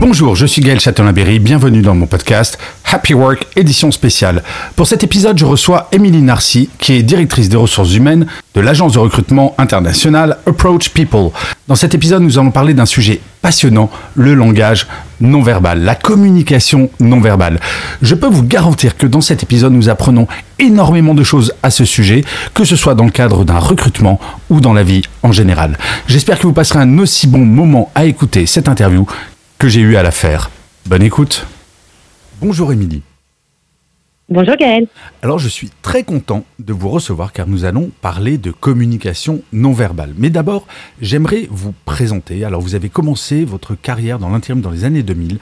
Bonjour, je suis Gaël Châtelain-Berry, bienvenue dans mon podcast Happy Work édition spéciale. Pour cet épisode, je reçois Émilie Narcy, qui est directrice des ressources humaines de l'agence de recrutement internationale Approach People. Dans cet épisode, nous allons parler d'un sujet passionnant, le langage non verbal, la communication non verbale. Je peux vous garantir que dans cet épisode, nous apprenons énormément de choses à ce sujet, que ce soit dans le cadre d'un recrutement ou dans la vie en général. J'espère que vous passerez un aussi bon moment à écouter cette interview que j'ai eu à la faire. Bonne écoute. Bonjour Émilie. Bonjour Gaël. Alors je suis très content de vous recevoir car nous allons parler de communication non verbale. Mais d'abord, j'aimerais vous présenter. Alors vous avez commencé votre carrière dans l'intérim dans les années 2000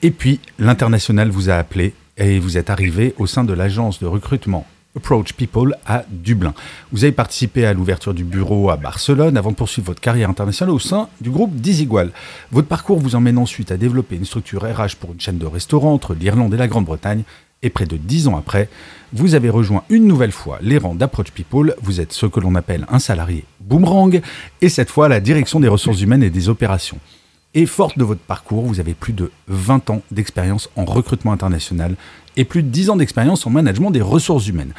et puis l'international vous a appelé et vous êtes arrivé au sein de l'agence de recrutement Approach People à Dublin. Vous avez participé à l'ouverture du bureau à Barcelone avant de poursuivre votre carrière internationale au sein du groupe Disigual. Votre parcours vous emmène ensuite à développer une structure RH pour une chaîne de restaurants entre l'Irlande et la Grande-Bretagne. Et près de dix ans après, vous avez rejoint une nouvelle fois les rangs d'Approach People. Vous êtes ce que l'on appelle un salarié boomerang et cette fois la direction des ressources humaines et des opérations. Et forte de votre parcours, vous avez plus de 20 ans d'expérience en recrutement international et plus de 10 ans d'expérience en management des ressources humaines.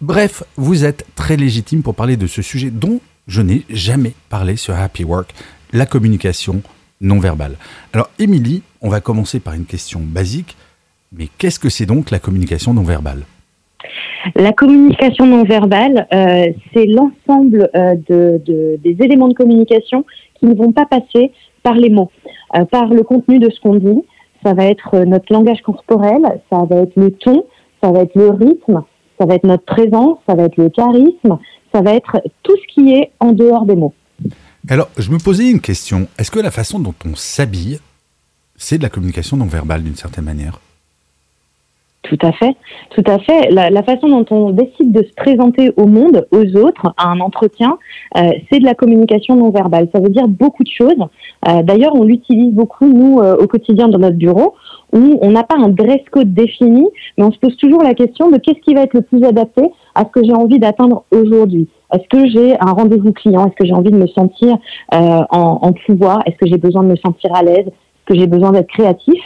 Bref, vous êtes très légitime pour parler de ce sujet dont je n'ai jamais parlé sur Happy Work, la communication non verbale. Alors, Émilie, on va commencer par une question basique, mais qu'est-ce que c'est donc la communication non verbale? La communication non verbale, euh, c'est l'ensemble euh, de, de- des éléments de communication qui ne vont pas passer par les mots, euh, par le contenu de ce qu'on dit. Ça va être euh, notre langage corporel, ça va être le ton, ça va être le rythme, ça va être notre présence, ça va être le charisme, ça va être tout ce qui est en dehors des mots. Alors, je me posais une question. Est-ce que la façon dont on s'habille, c'est de la communication non verbale d'une certaine manière? Tout à fait, tout à fait. La, la façon dont on décide de se présenter au monde, aux autres, à un entretien, euh, c'est de la communication non verbale. Ça veut dire beaucoup de choses. Euh, D'ailleurs, on l'utilise beaucoup nous euh, au quotidien dans notre bureau, où on n'a pas un dress code défini, mais on se pose toujours la question de qu'est-ce qui va être le plus adapté à ce que j'ai envie d'atteindre aujourd'hui. Est-ce que j'ai un rendez-vous client? Est-ce que j'ai envie de me sentir en, en pouvoir? Est-ce que j'ai besoin de me sentir à l'aise? Est-ce que j'ai besoin d'être créatif?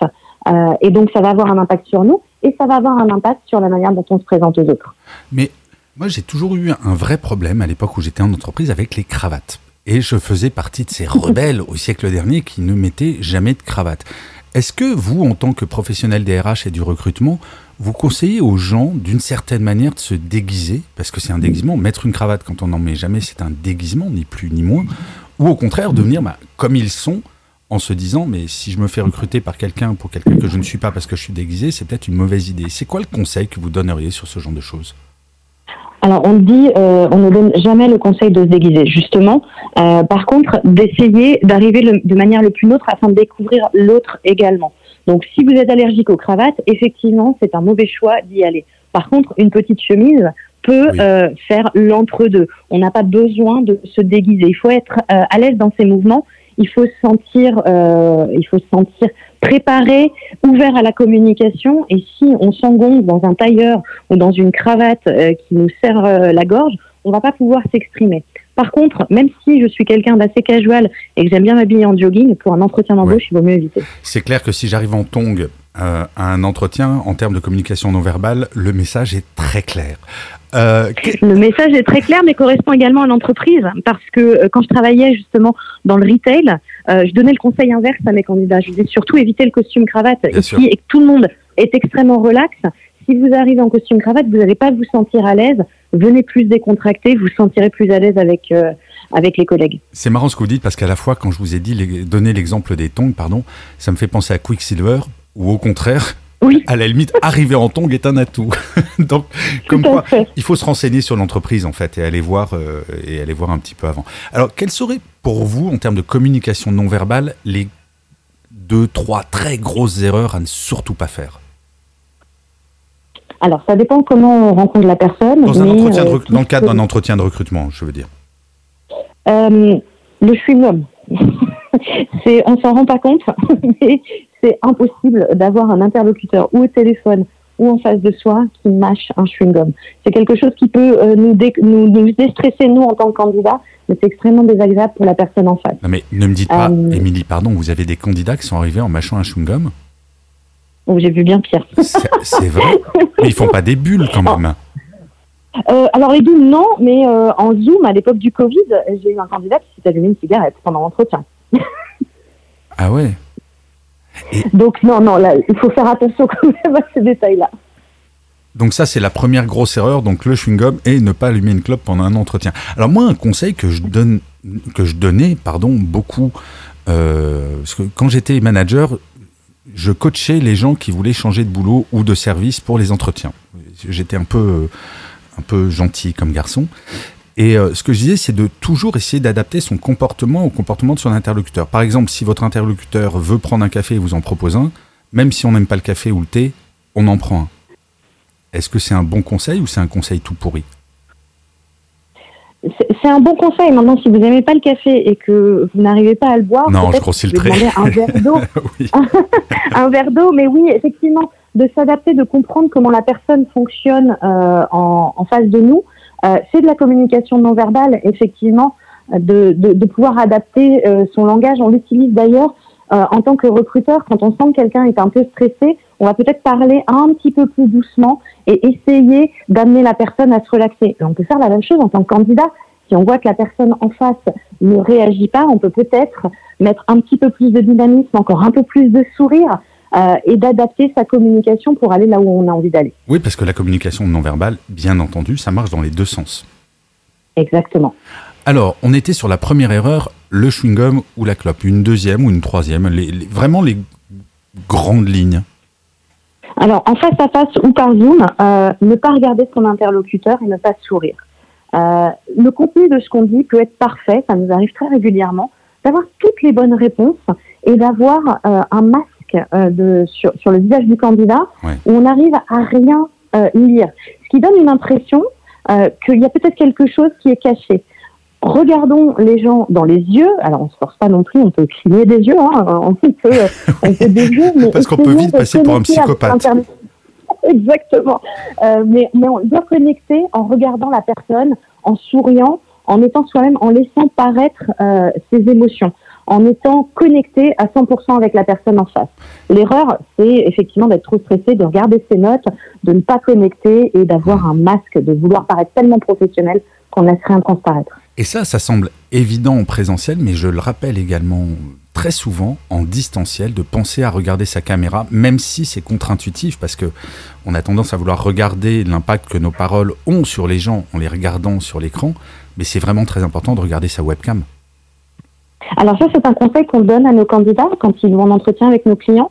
Et donc, ça va avoir un impact sur nous et ça va avoir un impact sur la manière dont on se présente aux autres. Mais moi, j'ai toujours eu un vrai problème à l'époque où j'étais en entreprise avec les cravates. Et je faisais partie de ces rebelles au siècle dernier qui ne mettaient jamais de cravate. Est-ce que vous, en tant que professionnel des RH et du recrutement, vous conseillez aux gens, d'une certaine manière, de se déguiser? Parce que c'est un déguisement. Mettre une cravate quand on n'en met jamais, c'est un déguisement, ni plus ni moins. Ou au contraire, de venir bah, comme ils sont, en se disant, mais si je me fais recruter par quelqu'un pour quelqu'un que je ne suis pas parce que je suis déguisé, c'est peut-être une mauvaise idée. C'est quoi le conseil que vous donneriez sur ce genre de choses? Alors, on dit, euh, on ne donne jamais le conseil de se déguiser, justement. Euh, par contre, d'essayer d'arriver de manière le plus neutre afin de découvrir l'autre également. Donc, si vous êtes allergique aux cravates, effectivement, c'est un mauvais choix d'y aller. Par contre, une petite chemise peut Oui. euh, faire l'entre-deux. On n'a pas besoin de se déguiser. Il faut être à l'aise dans ses mouvements. Il faut se sentir, euh, il faut se sentir préparé, ouvert à la communication. Et si on s'engonce dans un tailleur ou dans une cravate euh, qui nous serre euh, la gorge, on va pas pouvoir s'exprimer. Par contre, même si je suis quelqu'un d'assez casual et que j'aime bien m'habiller en jogging, pour un entretien d'embauche, il vaut mieux éviter. C'est clair que si j'arrive en tongue euh, à un entretien, en termes de communication non verbale, le message est très clair. Euh, Le message est très clair, mais correspond également à l'entreprise, parce que euh, quand je travaillais justement dans le retail, euh, je donnais le conseil inverse à mes candidats. Je disais surtout éviter le costume cravate Bien ici sûr. et que tout le monde est extrêmement relax. Si vous arrivez en costume cravate, vous n'allez pas vous sentir à l'aise. Venez plus décontracté, vous vous sentirez plus à l'aise avec avec les collègues. C'est marrant ce que vous dites parce qu'à la fois, quand je vous ai dit les- donner l'exemple des tongs, pardon, ça me fait penser à Quicksilver ou au contraire Oui. À la limite, arriver en tongs est un atout. Donc, comme quoi, fait. il faut se renseigner sur l'entreprise en fait et aller voir euh, et aller voir un petit peu avant. Alors, quels seraient pour vous, en termes de communication non verbale, les deux, trois très grosses erreurs à ne surtout pas faire? Alors, ça dépend comment on rencontre la personne. dans, mais, euh, dans le cadre d'un entretien de recrutement, je veux dire. Euh, le chewing-gum. on s'en rend pas compte, mais c'est impossible d'avoir un interlocuteur ou au téléphone ou en face de soi qui mâche un chewing-gum. C'est quelque chose qui peut euh, nous, dé- nous, nous déstresser, nous, en tant que candidats, mais c'est extrêmement désagréable pour la personne en face. Non mais ne me dites pas, Euh, Émilie, pardon, vous avez des candidats qui sont arrivés en mâchant un chewing-gum? Donc, j'ai vu bien pire. C'est vrai? Mais ils font pas des bulles quand même. Euh, alors les doubles, non, mais euh, en Zoom, à l'époque du Covid, j'ai eu un candidat qui s'est allumé une cigarette pendant l'entretien. Ah ouais? Donc non, non, là, il faut faire attention quand même à ces détails-là. Donc ça, c'est la première grosse erreur, donc le chewing-gum et ne pas allumer une clope pendant un entretien. Alors moi, un conseil que je donne, que je donnais, pardon, beaucoup, euh, parce que quand j'étais manager, je coachais les gens qui voulaient changer de boulot ou de service pour les entretiens. J'étais un peu, un peu gentil comme garçon. Et euh, ce que je disais, c'est de toujours essayer d'adapter son comportement au comportement de son interlocuteur. Par exemple, si votre interlocuteur veut prendre un café et vous en propose un, même si on n'aime pas le café ou le thé, on en prend un. Est-ce que c'est un bon conseil ou c'est un conseil tout pourri? C'est un bon conseil. Maintenant, si vous n'aimez pas le café et que vous n'arrivez pas à le boire, Non, je grossis le trait. un verre d'eau. Un verre d'eau, mais oui, effectivement, de s'adapter, de comprendre comment la personne fonctionne euh, en, en face de nous, c'est de la communication non verbale, effectivement, euh, de pouvoir adapter euh, son langage. On l'utilise d'ailleurs euh, en tant que recruteur, quand on sent que quelqu'un est un peu stressé, on va peut-être parler un petit peu plus doucement et essayer d'amener la personne à se relaxer. Et on peut faire la même chose en tant que candidat. Si on voit que la personne en face ne réagit pas, on peut peut-être mettre un petit peu plus de dynamisme, encore un peu plus de sourire euh, et d'adapter sa communication pour aller là où on a envie d'aller. Oui, parce que la communication non verbale, bien entendu, ça marche dans les deux sens. Exactement. Alors, on était sur la première erreur, le chewing-gum ou la clope. Une deuxième ou une troisième, les- les- vraiment les grandes lignes. Alors, en face à face ou par Zoom, euh, ne pas regarder son interlocuteur et ne pas sourire. Euh, le contenu de ce qu'on dit peut être parfait, ça nous arrive très régulièrement, d'avoir toutes les bonnes réponses et d'avoir euh, un masque euh, de, sur, sur le visage du candidat Ouais. où on arrive à rien euh, lire. Ce qui donne une impression euh, qu'il y a peut-être quelque chose qui est caché. Regardons les gens dans les yeux. Alors, on se force pas non plus, on peut cligner des yeux, hein, on peut, on peut des yeux, mais Parce qu'on peut vite passer pour un psychopathe. Exactement. Mais, mais on doit connecter en regardant la personne, en souriant, en étant soi-même, en laissant paraître ses émotions, en étant connecté à 100% avec la personne en face. L'erreur, c'est effectivement d'être trop stressé, de regarder ses notes, de ne pas connecter et d'avoir un masque, de vouloir paraître tellement professionnel qu'on laisse rien transparaître. Et ça, ça semble évident en présentiel, mais je le rappelle également très souvent en distanciel de penser à regarder sa caméra, même si c'est contre-intuitif, parce que on a tendance à vouloir regarder l'impact que nos paroles ont sur les gens en les regardant sur l'écran, mais c'est vraiment très important de regarder sa webcam. Alors ça, c'est un conseil qu'on donne à nos candidats quand ils vont en entretien avec nos clients,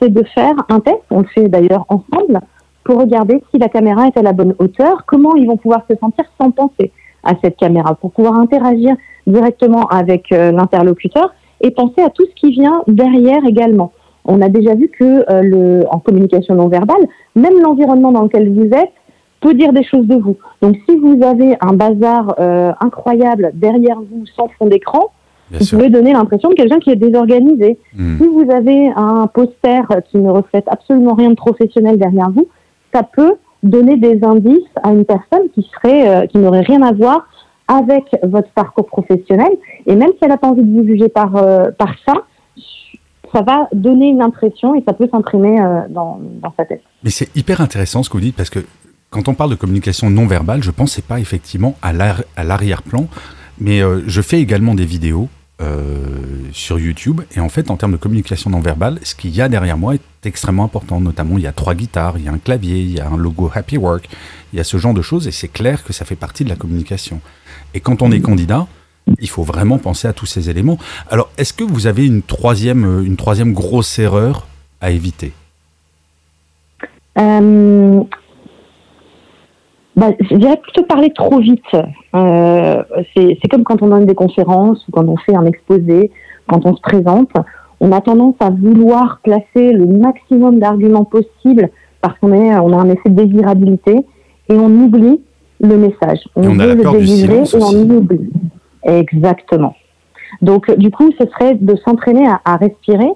c'est de faire un test, on le fait d'ailleurs ensemble, pour regarder si la caméra est à la bonne hauteur, comment ils vont pouvoir se sentir sans penser à cette caméra, pour pouvoir interagir directement avec euh, l'interlocuteur et penser à tout ce qui vient derrière également. On a déjà vu que euh, le, en communication non verbale, même l'environnement dans lequel vous êtes peut dire des choses de vous. Donc si vous avez un bazar euh, incroyable derrière vous sans fond d'écran, Bien vous sûr. pouvez donner l'impression de quelqu'un qui est désorganisé. Hmm. Si vous avez un poster qui ne reflète absolument rien de professionnel derrière vous, ça peut donner des indices à une personne qui serait, euh, qui n'aurait rien à voir avec votre parcours professionnel. Et même si elle n'a pas envie de vous juger par, euh, par ça, ça va donner une impression et ça peut s'imprimer euh, dans, dans sa tête. Mais c'est hyper intéressant ce que vous dites parce que quand on parle de communication non verbale, je pensais pas effectivement à l'arrière-plan, mais euh, je fais également des vidéos euh, sur YouTube et en fait en termes de communication non verbale, ce qu'il y a derrière moi est extrêmement important. Notamment, il y a trois guitares, il y a un clavier, il y a un logo Happy Work, il y a ce genre de choses et c'est clair que ça fait partie de la communication. Et quand on est candidat, il faut vraiment penser à tous ces éléments. Alors, est-ce que vous avez une troisième, euh, une troisième grosse erreur à éviter? Bah, Je dirais plutôt parler trop vite. Euh, c'est comme quand on donne des conférences ou quand on fait un exposé, quand on se présente. On a tendance à vouloir placer le maximum d'arguments possibles parce qu'on on a un effet de désirabilité et on oublie le message. On, veut le délivrer et on oublie. Exactement. Donc, du coup, ce serait de s'entraîner à, respirer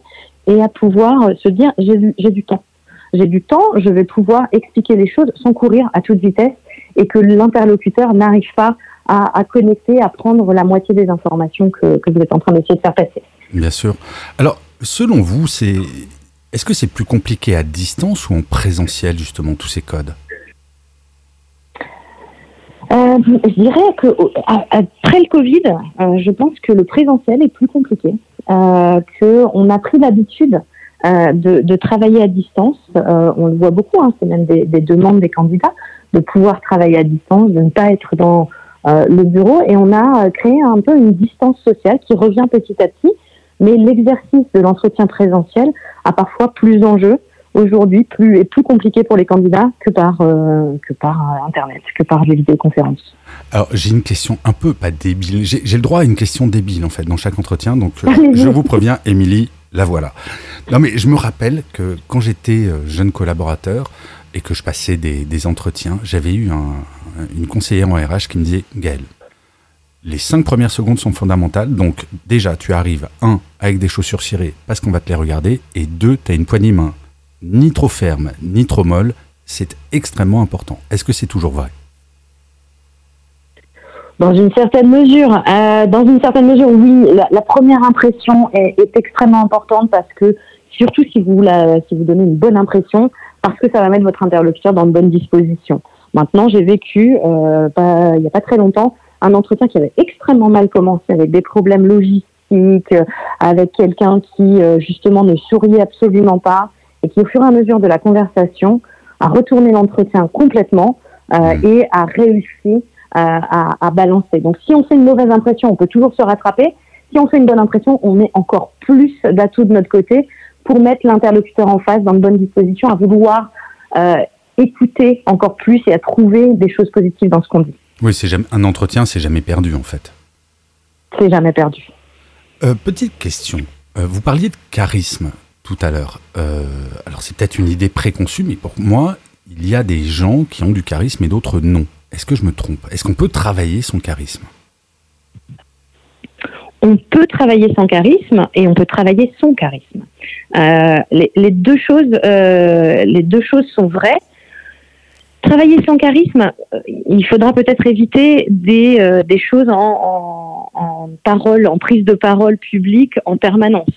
et à pouvoir se dire j'ai du temps. J'ai du temps, je vais pouvoir expliquer les choses sans courir à toute vitesse et que l'interlocuteur n'arrive pas à, connecter, à prendre la moitié des informations que, que vous êtes en train d'essayer de faire passer. Bien sûr. Alors, selon vous, c'est est-ce que c'est plus compliqué à distance ou en présentiel, justement, tous ces codes? Euh, je dirais que après le Covid, euh, je pense que le présentiel est plus compliqué, euh, que on a pris l'habitude euh, de, de, travailler à distance. On le voit beaucoup, hein, c'est même des, des, demandes des candidats de pouvoir travailler à distance, de ne pas être dans le bureau, et on a créé un peu une distance sociale qui revient petit à petit. Mais l'exercice de l'entretien présentiel a parfois plus d'enjeux aujourd'hui plus est plus compliqué pour les candidats que par euh, que par euh, internet, que par les vidéoconférences. Alors j'ai une question un peu pas débile. J'ai le droit à une question débile en fait dans chaque entretien, donc euh, je vous préviens, Émilie, la voilà. Non mais je me rappelle que quand j'étais jeune collaborateur et que je passais des, entretiens, j'avais eu un, une conseillère en RH qui me disait Gaël, les cinq premières secondes sont fondamentales. Donc, déjà, tu arrives, un, avec des chaussures cirées parce qu'on va te les regarder, et deux, tu as une poignée main ni trop ferme, ni trop molle, c'est extrêmement important. Est-ce que c'est toujours vrai? Dans une certaine mesure, euh, dans une certaine mesure, oui. La, première impression est, extrêmement importante parce que, surtout si vous la, si vous donnez une bonne impression, parce que ça va mettre votre interlocuteur dans de bonnes dispositions. Maintenant, j'ai vécu, euh, il n'y a pas très longtemps, un entretien qui avait extrêmement mal commencé avec des problèmes logistiques, avec quelqu'un qui euh, justement ne souriait absolument pas, et qui, au fur et à mesure de la conversation, a retourné l'entretien complètement euh, mmh. et a réussi euh, à, à, balancer. Donc, si on fait une mauvaise impression, on peut toujours se rattraper. Si on fait une bonne impression, on met encore plus d'atouts de notre côté pour mettre l'interlocuteur en face dans de bonnes dispositions, à vouloir euh, écouter encore plus et à trouver des choses positives dans ce qu'on dit. Oui, c'est jamais, un entretien, c'est jamais perdu en fait. C'est jamais perdu. Euh, petite question. Euh, vous parliez de charisme tout à l'heure. Alors c'est peut-être une idée préconçue, mais pour moi, il y a des gens qui ont du charisme et d'autres non. Est-ce que je me trompe? Est-ce qu'on peut travailler son charisme? On peut travailler son charisme et on peut travailler son charisme. Euh, les, deux choses, euh, les deux choses sont vraies. Travailler son charisme, il faudra peut-être éviter des, choses en, parole, en prise de parole publique en permanence.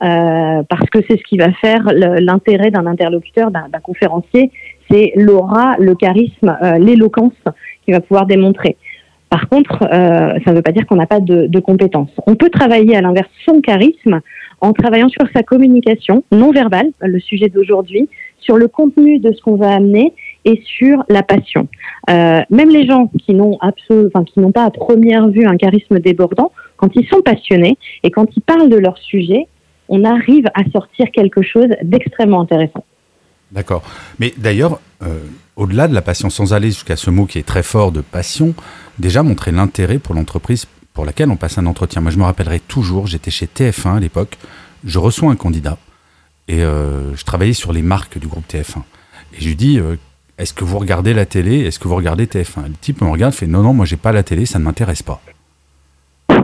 Euh, parce que c'est ce qui va faire l'intérêt d'un interlocuteur, d'un conférencier, c'est l'aura, le charisme, euh, l'éloquence qu'il va pouvoir démontrer. Par contre, euh, ça ne veut pas dire qu'on n'a pas de, de, compétences. On peut travailler à l'inverse son charisme en travaillant sur sa communication non verbale, le sujet d'aujourd'hui, sur le contenu de ce qu'on va amener et sur la passion. Euh, même les gens qui n'ont enfin, qui n'ont pas à première vue un charisme débordant, quand ils sont passionnés et quand ils parlent de leur sujet, on arrive à sortir quelque chose d'extrêmement intéressant. D'accord. Mais d'ailleurs, euh, au-delà de la passion, sans aller jusqu'à ce mot qui est très fort de passion, déjà montrer l'intérêt pour l'entreprise pour laquelle on passe un entretien. Moi, je me rappellerai toujours, j'étais chez TF1 à l'époque, je reçois un candidat et euh, je travaillais sur les marques du groupe TF1. Et je lui dis, euh, est-ce que vous regardez la télé? Est-ce que vous regardez TF1 Le type me regarde, fait, non, non, moi, j'ai pas la télé, ça ne m'intéresse pas. et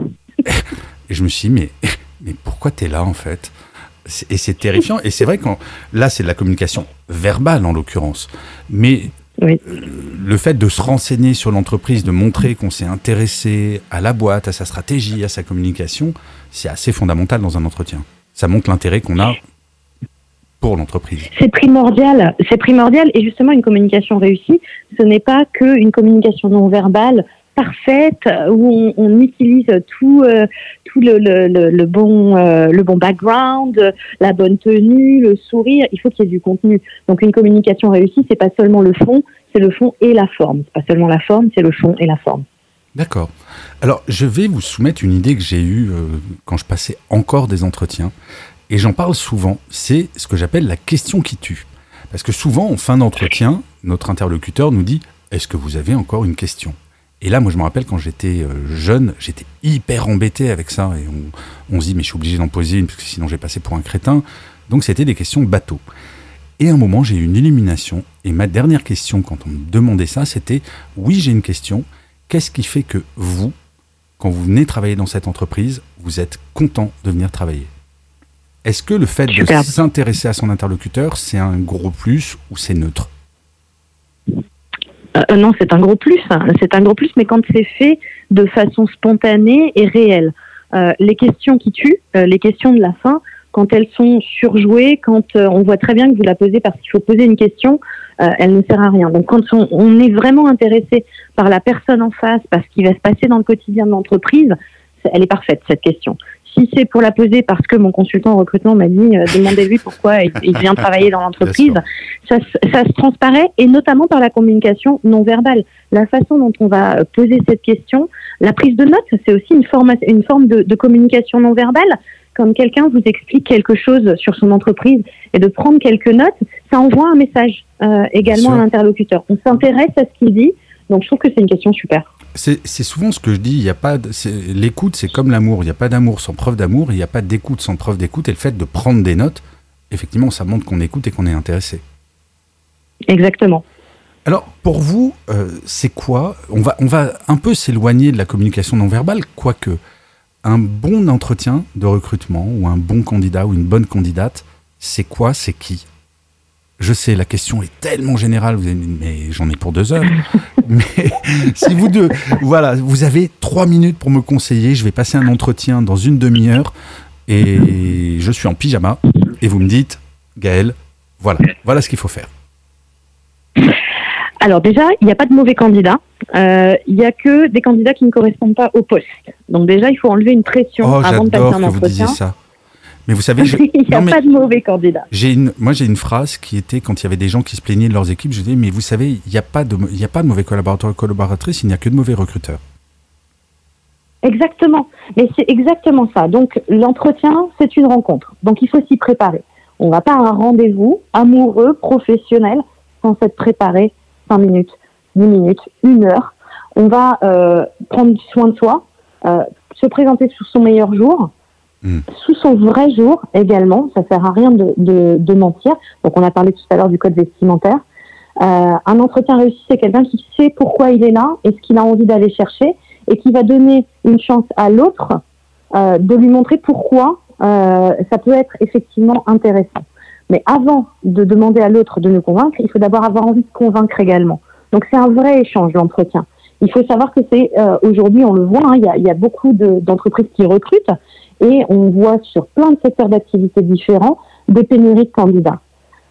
je me suis dit, mais mais pourquoi tu es là en fait? Et c'est terrifiant. Et c'est vrai que là, c'est de la communication verbale en l'occurrence. Mais euh, le fait de se renseigner sur l'entreprise, de montrer qu'on s'est intéressé à la boîte, à sa stratégie, à sa communication, c'est assez fondamental dans un entretien. Ça montre l'intérêt qu'on a pour l'entreprise. C'est primordial, c'est primordial. Et justement, une communication réussie, ce n'est pas qu'une communication non verbale parfaite où on, utilise tout euh, tout le, le, le bon euh, le bon background, la bonne tenue, le sourire. Il faut qu'il y ait du contenu. Donc une communication réussie, c'est pas seulement le fond, c'est le fond et la forme. C'est pas seulement la forme, c'est le fond et la forme. D'accord. Alors je vais vous soumettre une idée que j'ai eue euh, quand je passais encore des entretiens et j'en parle souvent. C'est ce que j'appelle la question qui tue. Parce que souvent, en fin d'entretien, notre interlocuteur nous dit Est-ce que vous avez encore une question? Et là, moi, je me rappelle quand j'étais euh, jeune, j'étais hyper embêté avec ça. Et on, on se dit Mais je suis obligé d'en poser une, parce que sinon j'ai passé pour un crétin. Donc, c'était des questions bateau. Et à un moment, j'ai eu une illumination. Et ma dernière question, quand on me demandait ça, c'était Oui, j'ai une question. Qu'est-ce qui fait que vous, quand vous venez travailler dans cette entreprise, vous êtes content de venir travailler? Est-ce que le fait de s'intéresser à son interlocuteur, c'est un gros plus ou c'est neutre? Euh, Non, c'est un gros plus. Hein. C'est un gros plus, mais quand c'est fait de façon spontanée et réelle. Euh, les questions qui tuent, euh, les questions de la fin, quand elles sont surjouées, quand on voit très bien que vous la posez parce qu'il faut poser une question, elle ne sert à rien. Donc quand on, est vraiment intéressé par la personne en face, parce qu'il va se passer dans le quotidien de l'entreprise, elle est parfaite cette question. Si c'est pour la poser parce que mon consultant en recrutement m'a dit euh, demandez-lui pourquoi il, vient travailler dans l'entreprise, ça, ça, se transparaît et notamment par la communication non verbale. La façon dont on va poser cette question, la prise de notes, c'est aussi une forme, une forme de, de communication non verbale. Comme quelqu'un vous explique quelque chose sur son entreprise et de prendre quelques notes, ça envoie un message euh, également à l'interlocuteur. On s'intéresse à ce qu'il dit, donc je trouve que c'est une question super. C'est souvent ce que je dis. Il y a pas l'écoute, c'est comme l'amour. Il n'y a pas d'amour sans preuve d'amour. Il n'y a pas d'écoute sans preuve d'écoute. Et le fait de prendre des notes, effectivement, ça montre qu'on écoute et qu'on est intéressé. Exactement. Alors, pour vous, euh, c'est quoi on va, on va un peu s'éloigner de la communication non verbale, quoique un bon entretien de recrutement ou un bon candidat ou une bonne candidate, c'est quoi, c'est qui? Je sais, la question est tellement générale, vous avez, mais j'en ai pour deux heures. mais si vous deux, voilà, vous avez trois minutes pour me conseiller, je vais passer un entretien dans une demi-heure et je suis en pyjama et vous me dites, Gaël, voilà, voilà ce qu'il faut faire. Alors déjà, il n'y a pas de mauvais candidats. Euh, il n'y a que des candidats qui ne correspondent pas au poste. Donc déjà, il faut enlever une pression oh, avant de passer un que entretien. Vous disiez ça. Mais vous savez, il n'y a pas de mauvais. J'ai une, moi, j'ai une phrase qui était quand il y avait des gens qui se plaignaient de leurs équipes. Je disais, mais vous savez, il n'y a pas de, il a pas de mauvais collaborateurs et collaboratrices. Il n'y a que de mauvais recruteurs. Exactement. Mais c'est exactement ça. Donc l'entretien, c'est une rencontre. Donc il faut s'y préparer. On ne va pas à un rendez-vous amoureux, professionnel, sans s'être préparé 5 minutes, 10 minutes, une heure. On va euh, prendre soin de soi, euh, se présenter sous son meilleur jour, Hmm. Sous son vrai jour également, ça sert à rien de, de, mentir. Donc on a parlé tout à l'heure du code vestimentaire. Euh, un entretien réussi, c'est quelqu'un qui sait pourquoi il est là et ce qu'il a envie d'aller chercher et qui va donner une chance à l'autre euh, de lui montrer pourquoi euh, ça peut être effectivement intéressant. Mais avant de demander à l'autre de nous convaincre, il faut d'abord avoir envie de convaincre également. Donc c'est un vrai échange l'entretien. Il faut savoir que c'est aujourd'hui, on le voit, hein, il, y, a, beaucoup d'entreprises qui recrutent et on voit sur plein de secteurs d'activité différents des pénuries de candidats.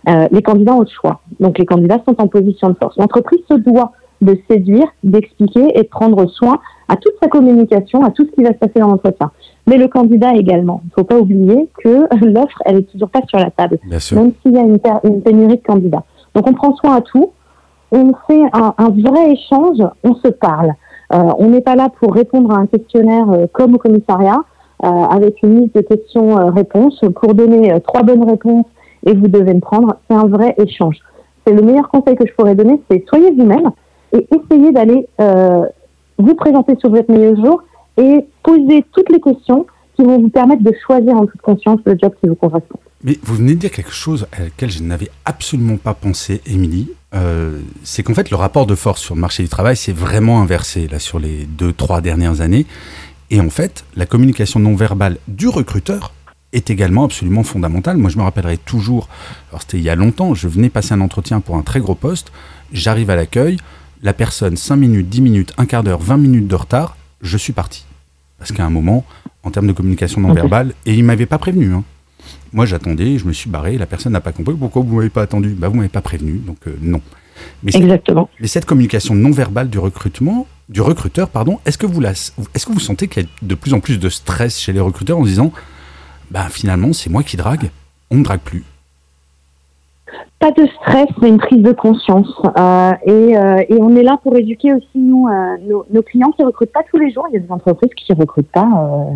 Euh, les candidats ont le choix, donc les candidats sont en position de force. L'entreprise se doit de séduire, d'expliquer et de prendre soin à toute sa communication, à tout ce qui va se passer dans l'entretien. Mais le candidat également. Il ne faut pas oublier que l'offre, elle est toujours pas sur la table, même s'il y a une, une, pénurie de candidats. Donc on prend soin à tout, on fait un, un vrai échange, on se parle. Euh, on n'est pas là pour répondre à un questionnaire euh, comme au commissariat. Euh, avec une liste de questions-réponses euh, pour donner euh, trois bonnes réponses et vous devez me prendre. C'est un vrai échange. C'est le meilleur conseil que je pourrais donner, c'est soyez vous-même et essayez d'aller vous présenter sur votre meilleur jour et poser toutes les questions qui vont vous permettre de choisir en toute conscience le job qui vous correspond. Mais vous venez de dire quelque chose à laquelle je n'avais absolument pas pensé, Émilie. C'est qu'en fait, le rapport de force sur le marché du travail s'est vraiment inversé là sur les deux, trois dernières années. Et en fait, la communication non verbale du recruteur est également absolument fondamentale. Moi, je me rappellerai toujours, alors c'était il y a longtemps, je venais passer un entretien pour un très gros poste, j'arrive à l'accueil, la personne 5 minutes, 10 minutes, un quart d'heure, 20 minutes de retard, je suis parti. Parce qu'à un moment, en termes de communication non verbale, et il ne m'avait pas prévenu. Hein. Moi, j'attendais, je me suis barré, la personne n'a pas compris. Pourquoi vous ne m'avez pas attendu? Bah, Vous ne m'avez pas prévenu, donc euh, non. Mais Exactement. mais cette communication non verbale du recrutement, du recruteur, pardon, est-ce que vous la, est-ce que vous sentez qu'il y a de plus en plus de stress chez les recruteurs en disant, bah finalement c'est moi qui drague, on ne drague plus? Pas de stress, mais une prise de conscience. Euh, et, euh, et, on est là pour éduquer aussi nous, euh, nos, clients qui recrutent pas tous les jours. Il y a des entreprises qui recrutent pas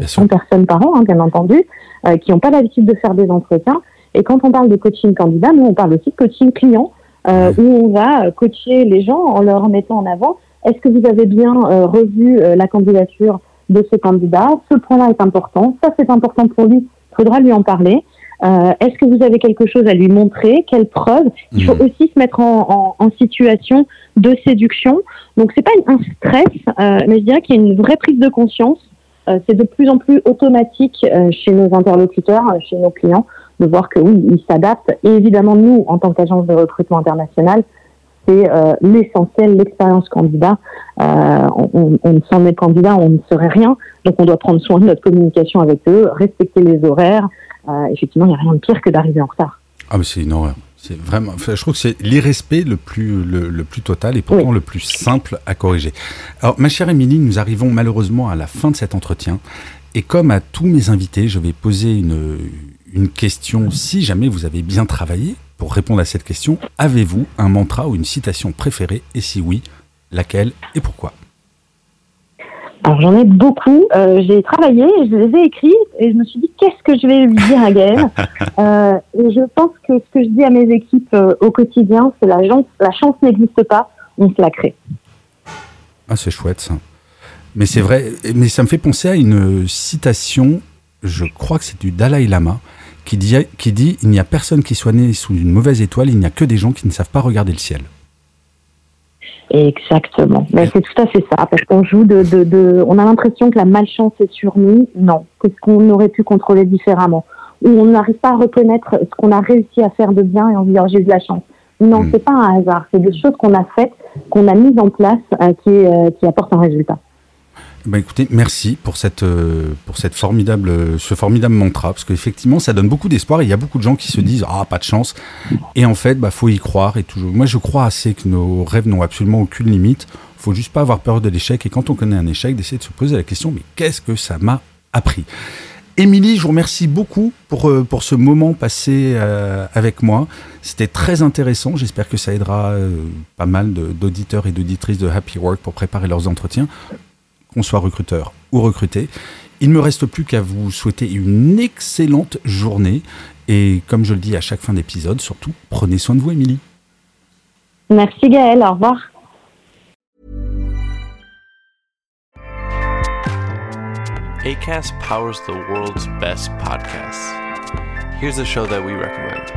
100 personnes par an, hein, bien entendu, qui n'ont pas l'habitude de faire des entretiens. Et quand on parle de coaching candidat, nous, on parle aussi de coaching client, euh, où on va coacher les gens en leur mettant en avant est-ce que vous avez bien euh, revu euh, la candidature de ce candidat? Ce point-là est important, ça c'est important pour lui, il faudra lui en parler. Euh, Est-ce que vous avez quelque chose à lui montrer? Quelle preuve Il faut aussi se mettre en, en, en situation de séduction. Donc c'est pas un stress, euh, mais je dirais qu'il y a une vraie prise de conscience. Euh, c'est de plus en plus automatique chez nos interlocuteurs, chez nos clients, de voir que oui, ils s'adaptent. Et évidemment, nous, en tant qu'agence de recrutement international, c'est euh, l'essentiel, l'expérience candidat. Euh, on, on, sans les candidats, on ne serait rien. Donc on doit prendre soin de notre communication avec eux, respecter les horaires. Euh, effectivement, il n'y a rien de pire que d'arriver en retard. Ah mais c'est une horreur. C'est vraiment, enfin, je trouve que c'est l'irrespect le plus, le, le, plus total et pourtant oui. le plus simple à corriger. Alors, ma chère Émilie, nous arrivons malheureusement à la fin de cet entretien. Et comme à tous mes invités, je vais poser une, une question si jamais vous avez bien travaillé pour répondre à cette question, avez-vous un mantra ou une citation préférée Et si oui, laquelle et pourquoi? Alors j'en ai beaucoup. Euh, j'ai travaillé, je les ai écrits et je me suis dit qu'est-ce que je vais lui dire à Gaël. euh, et je pense que ce que je dis à mes équipes euh, au quotidien, c'est la, la chance n'existe pas, on se la crée. Ah c'est chouette ça. Mais c'est vrai, mais ça me fait penser à une citation, je crois que c'est du Dalai Lama, qui dit, qui dit Il n'y a personne qui soit né sous une mauvaise étoile, il n'y a que des gens qui ne savent pas regarder le ciel. Exactement. Mais c'est tout à fait ça, parce qu'on joue de, de, de, on a l'impression que la malchance est sur nous. Non, c'est ce qu'on aurait pu contrôler différemment. Ou on n'arrive pas à reconnaître ce qu'on a réussi à faire de bien et on dit oh, j'ai eu de la chance. Non, mmh. c'est pas un hasard. C'est des choses qu'on a faites, qu'on a mises en place, euh, qui, euh, qui apportent un résultat. Ben écoutez, merci euh, pour cette formidable ce formidable mantra parce qu'effectivement ça donne beaucoup d'espoir. Il y a beaucoup de gens qui se disent ah pas de chance et en fait bah faut y croire et toujours. Moi je crois assez que nos rêves n'ont absolument aucune limite. Faut juste pas avoir peur de l'échec et quand on connaît un échec d'essayer de se poser la question mais qu'est-ce que ça m'a appris? Émilie, je vous remercie beaucoup pour, euh, pour ce moment passé euh, avec moi. C'était très intéressant. J'espère que ça aidera pas mal d'auditeurs et d'auditrices de Happy Work pour préparer leurs entretiens qu'on soit recruteur ou recruté. Il ne me reste plus qu'à vous souhaiter une excellente journée. Et comme je le dis à chaque fin d'épisode, surtout, prenez soin de vous, Émilie. Merci Gaël, au revoir. ACAST powers the world's best podcasts. Here's a show that we recommend.